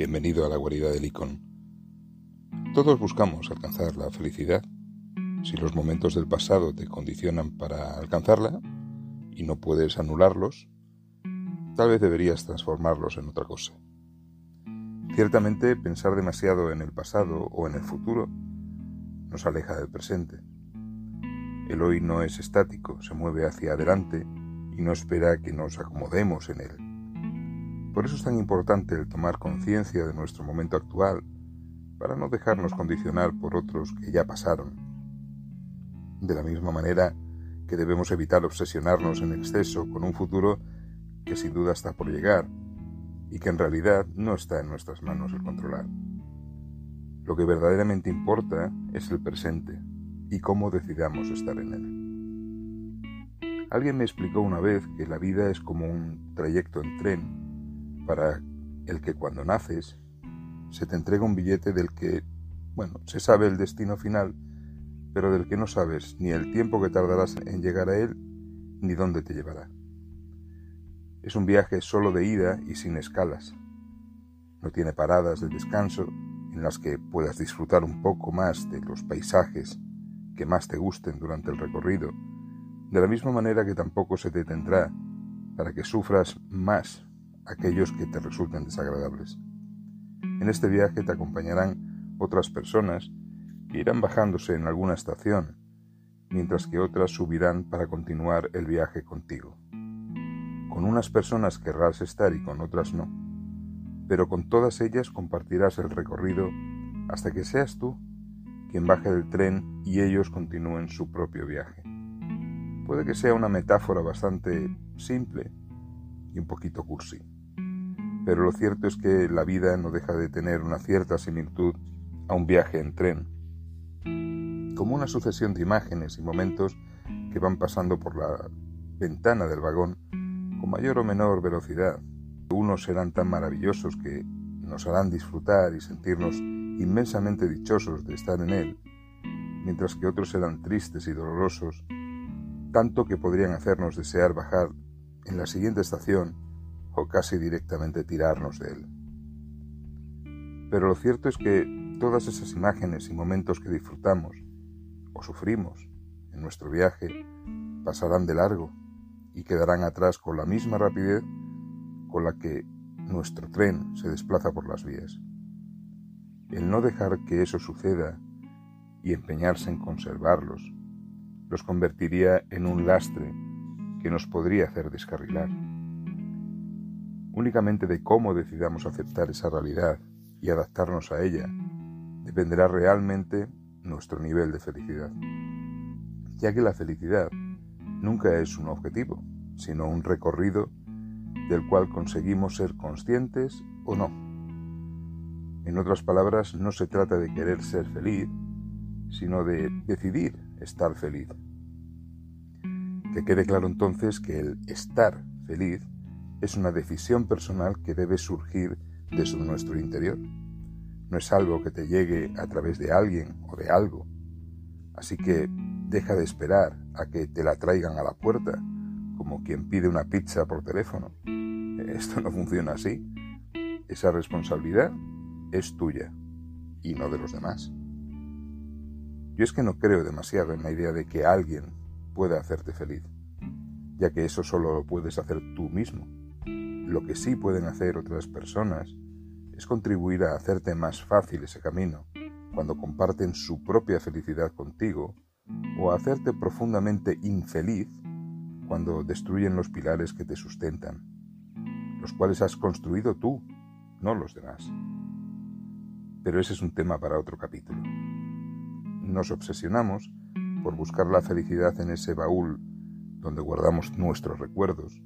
Bienvenido a la guarida del icon. Todos buscamos alcanzar la felicidad. Si los momentos del pasado te condicionan para alcanzarla y no puedes anularlos, tal vez deberías transformarlos en otra cosa. Ciertamente pensar demasiado en el pasado o en el futuro nos aleja del presente. El hoy no es estático, se mueve hacia adelante y no espera que nos acomodemos en él. Por eso es tan importante el tomar conciencia de nuestro momento actual, para no dejarnos condicionar por otros que ya pasaron. De la misma manera que debemos evitar obsesionarnos en exceso con un futuro que sin duda está por llegar y que en realidad no está en nuestras manos el controlar. Lo que verdaderamente importa es el presente y cómo decidamos estar en él. Alguien me explicó una vez que la vida es como un trayecto en tren para el que cuando naces se te entrega un billete del que, bueno, se sabe el destino final, pero del que no sabes ni el tiempo que tardarás en llegar a él, ni dónde te llevará. Es un viaje solo de ida y sin escalas. No tiene paradas de descanso en las que puedas disfrutar un poco más de los paisajes que más te gusten durante el recorrido, de la misma manera que tampoco se te tendrá para que sufras más aquellos que te resulten desagradables. En este viaje te acompañarán otras personas que irán bajándose en alguna estación, mientras que otras subirán para continuar el viaje contigo. Con unas personas querrás estar y con otras no, pero con todas ellas compartirás el recorrido hasta que seas tú quien baje del tren y ellos continúen su propio viaje. Puede que sea una metáfora bastante simple y un poquito cursi pero lo cierto es que la vida no deja de tener una cierta similitud a un viaje en tren, como una sucesión de imágenes y momentos que van pasando por la ventana del vagón con mayor o menor velocidad. Unos serán tan maravillosos que nos harán disfrutar y sentirnos inmensamente dichosos de estar en él, mientras que otros serán tristes y dolorosos, tanto que podrían hacernos desear bajar en la siguiente estación o casi directamente tirarnos de él. Pero lo cierto es que todas esas imágenes y momentos que disfrutamos o sufrimos en nuestro viaje pasarán de largo y quedarán atrás con la misma rapidez con la que nuestro tren se desplaza por las vías. El no dejar que eso suceda y empeñarse en conservarlos los convertiría en un lastre que nos podría hacer descarrilar. Únicamente de cómo decidamos aceptar esa realidad y adaptarnos a ella dependerá realmente nuestro nivel de felicidad, ya que la felicidad nunca es un objetivo, sino un recorrido del cual conseguimos ser conscientes o no. En otras palabras, no se trata de querer ser feliz, sino de decidir estar feliz. Que quede claro entonces que el estar feliz es una decisión personal que debe surgir desde nuestro interior. No es algo que te llegue a través de alguien o de algo. Así que deja de esperar a que te la traigan a la puerta, como quien pide una pizza por teléfono. Esto no funciona así. Esa responsabilidad es tuya y no de los demás. Yo es que no creo demasiado en la idea de que alguien pueda hacerte feliz, ya que eso solo lo puedes hacer tú mismo. Lo que sí pueden hacer otras personas es contribuir a hacerte más fácil ese camino cuando comparten su propia felicidad contigo o a hacerte profundamente infeliz cuando destruyen los pilares que te sustentan, los cuales has construido tú, no los demás. Pero ese es un tema para otro capítulo. Nos obsesionamos por buscar la felicidad en ese baúl donde guardamos nuestros recuerdos,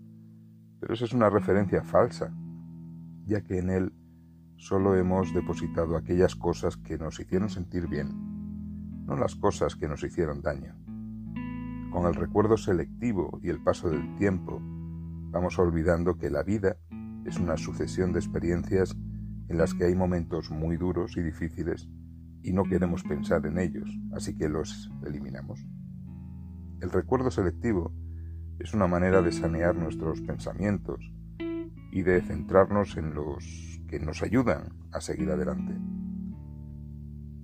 pero esa es una referencia falsa, ya que en él solo hemos depositado aquellas cosas que nos hicieron sentir bien, no las cosas que nos hicieron daño. Con el recuerdo selectivo y el paso del tiempo, vamos olvidando que la vida es una sucesión de experiencias en las que hay momentos muy duros y difíciles y no queremos pensar en ellos, así que los eliminamos. El recuerdo selectivo es una manera de sanear nuestros pensamientos y de centrarnos en los que nos ayudan a seguir adelante.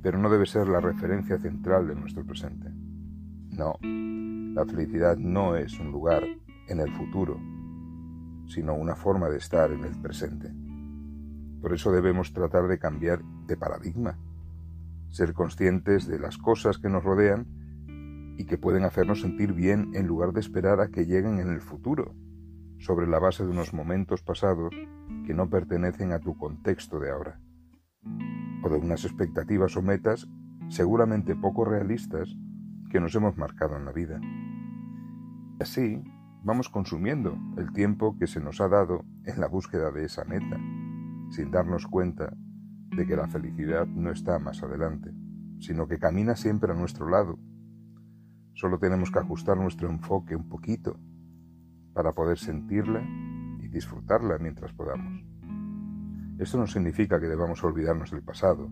Pero no debe ser la referencia central de nuestro presente. No, la felicidad no es un lugar en el futuro, sino una forma de estar en el presente. Por eso debemos tratar de cambiar de paradigma, ser conscientes de las cosas que nos rodean y que pueden hacernos sentir bien en lugar de esperar a que lleguen en el futuro, sobre la base de unos momentos pasados que no pertenecen a tu contexto de ahora, o de unas expectativas o metas seguramente poco realistas que nos hemos marcado en la vida. Así, vamos consumiendo el tiempo que se nos ha dado en la búsqueda de esa meta, sin darnos cuenta de que la felicidad no está más adelante, sino que camina siempre a nuestro lado. Solo tenemos que ajustar nuestro enfoque un poquito para poder sentirla y disfrutarla mientras podamos. Esto no significa que debamos olvidarnos del pasado.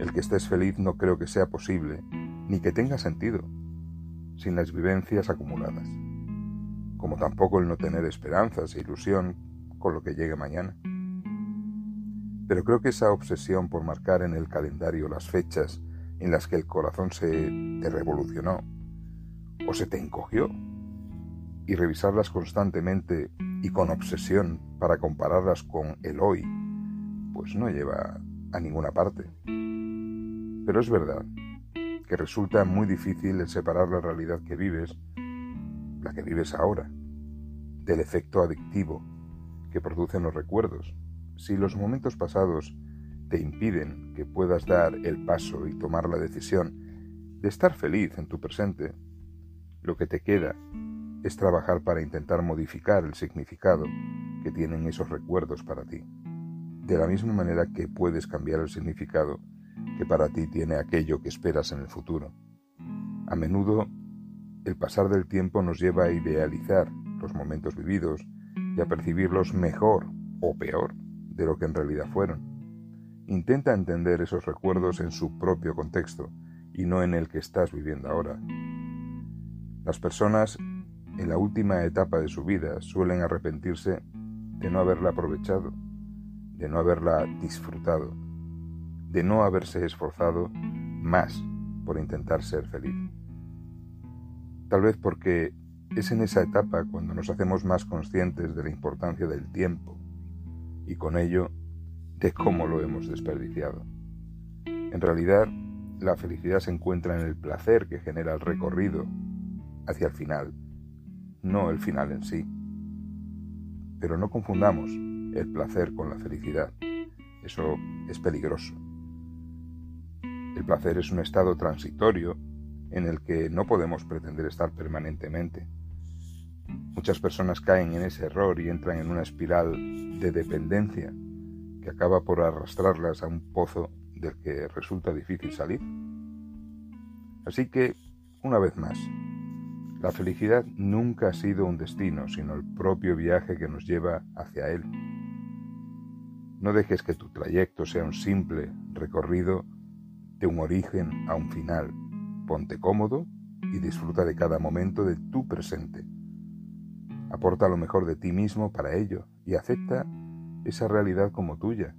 El que estés feliz no creo que sea posible, ni que tenga sentido, sin las vivencias acumuladas como tampoco el no tener esperanzas e ilusión con lo que llegue mañana. Pero creo que esa obsesión por marcar en el calendario las fechas en las que el corazón se te revolucionó o se te encogió y revisarlas constantemente y con obsesión para compararlas con el hoy, pues no lleva a ninguna parte. Pero es verdad que resulta muy difícil el separar la realidad que vives la que vives ahora, del efecto adictivo que producen los recuerdos. Si los momentos pasados te impiden que puedas dar el paso y tomar la decisión de estar feliz en tu presente, lo que te queda es trabajar para intentar modificar el significado que tienen esos recuerdos para ti, de la misma manera que puedes cambiar el significado que para ti tiene aquello que esperas en el futuro. A menudo el pasar del tiempo nos lleva a idealizar los momentos vividos y a percibirlos mejor o peor de lo que en realidad fueron. Intenta entender esos recuerdos en su propio contexto y no en el que estás viviendo ahora. Las personas en la última etapa de su vida suelen arrepentirse de no haberla aprovechado, de no haberla disfrutado, de no haberse esforzado más por intentar ser feliz. Tal vez porque es en esa etapa cuando nos hacemos más conscientes de la importancia del tiempo y con ello de cómo lo hemos desperdiciado. En realidad, la felicidad se encuentra en el placer que genera el recorrido hacia el final, no el final en sí. Pero no confundamos el placer con la felicidad. Eso es peligroso. El placer es un estado transitorio en el que no podemos pretender estar permanentemente. Muchas personas caen en ese error y entran en una espiral de dependencia que acaba por arrastrarlas a un pozo del que resulta difícil salir. Así que, una vez más, la felicidad nunca ha sido un destino, sino el propio viaje que nos lleva hacia él. No dejes que tu trayecto sea un simple recorrido de un origen a un final, Ponte cómodo y disfruta de cada momento de tu presente. Aporta lo mejor de ti mismo para ello y acepta esa realidad como tuya,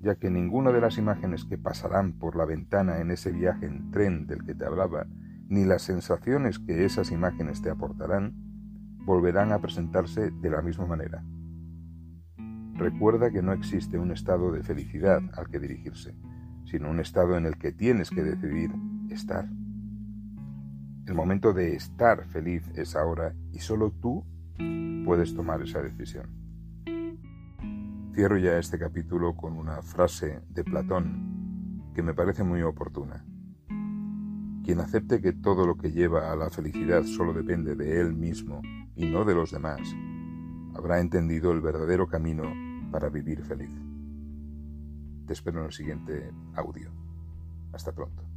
ya que ninguna de las imágenes que pasarán por la ventana en ese viaje en tren del que te hablaba, ni las sensaciones que esas imágenes te aportarán, volverán a presentarse de la misma manera. Recuerda que no existe un estado de felicidad al que dirigirse, sino un estado en el que tienes que decidir estar. El momento de estar feliz es ahora y solo tú puedes tomar esa decisión. Cierro ya este capítulo con una frase de Platón que me parece muy oportuna. Quien acepte que todo lo que lleva a la felicidad solo depende de él mismo y no de los demás, habrá entendido el verdadero camino para vivir feliz. Te espero en el siguiente audio. Hasta pronto.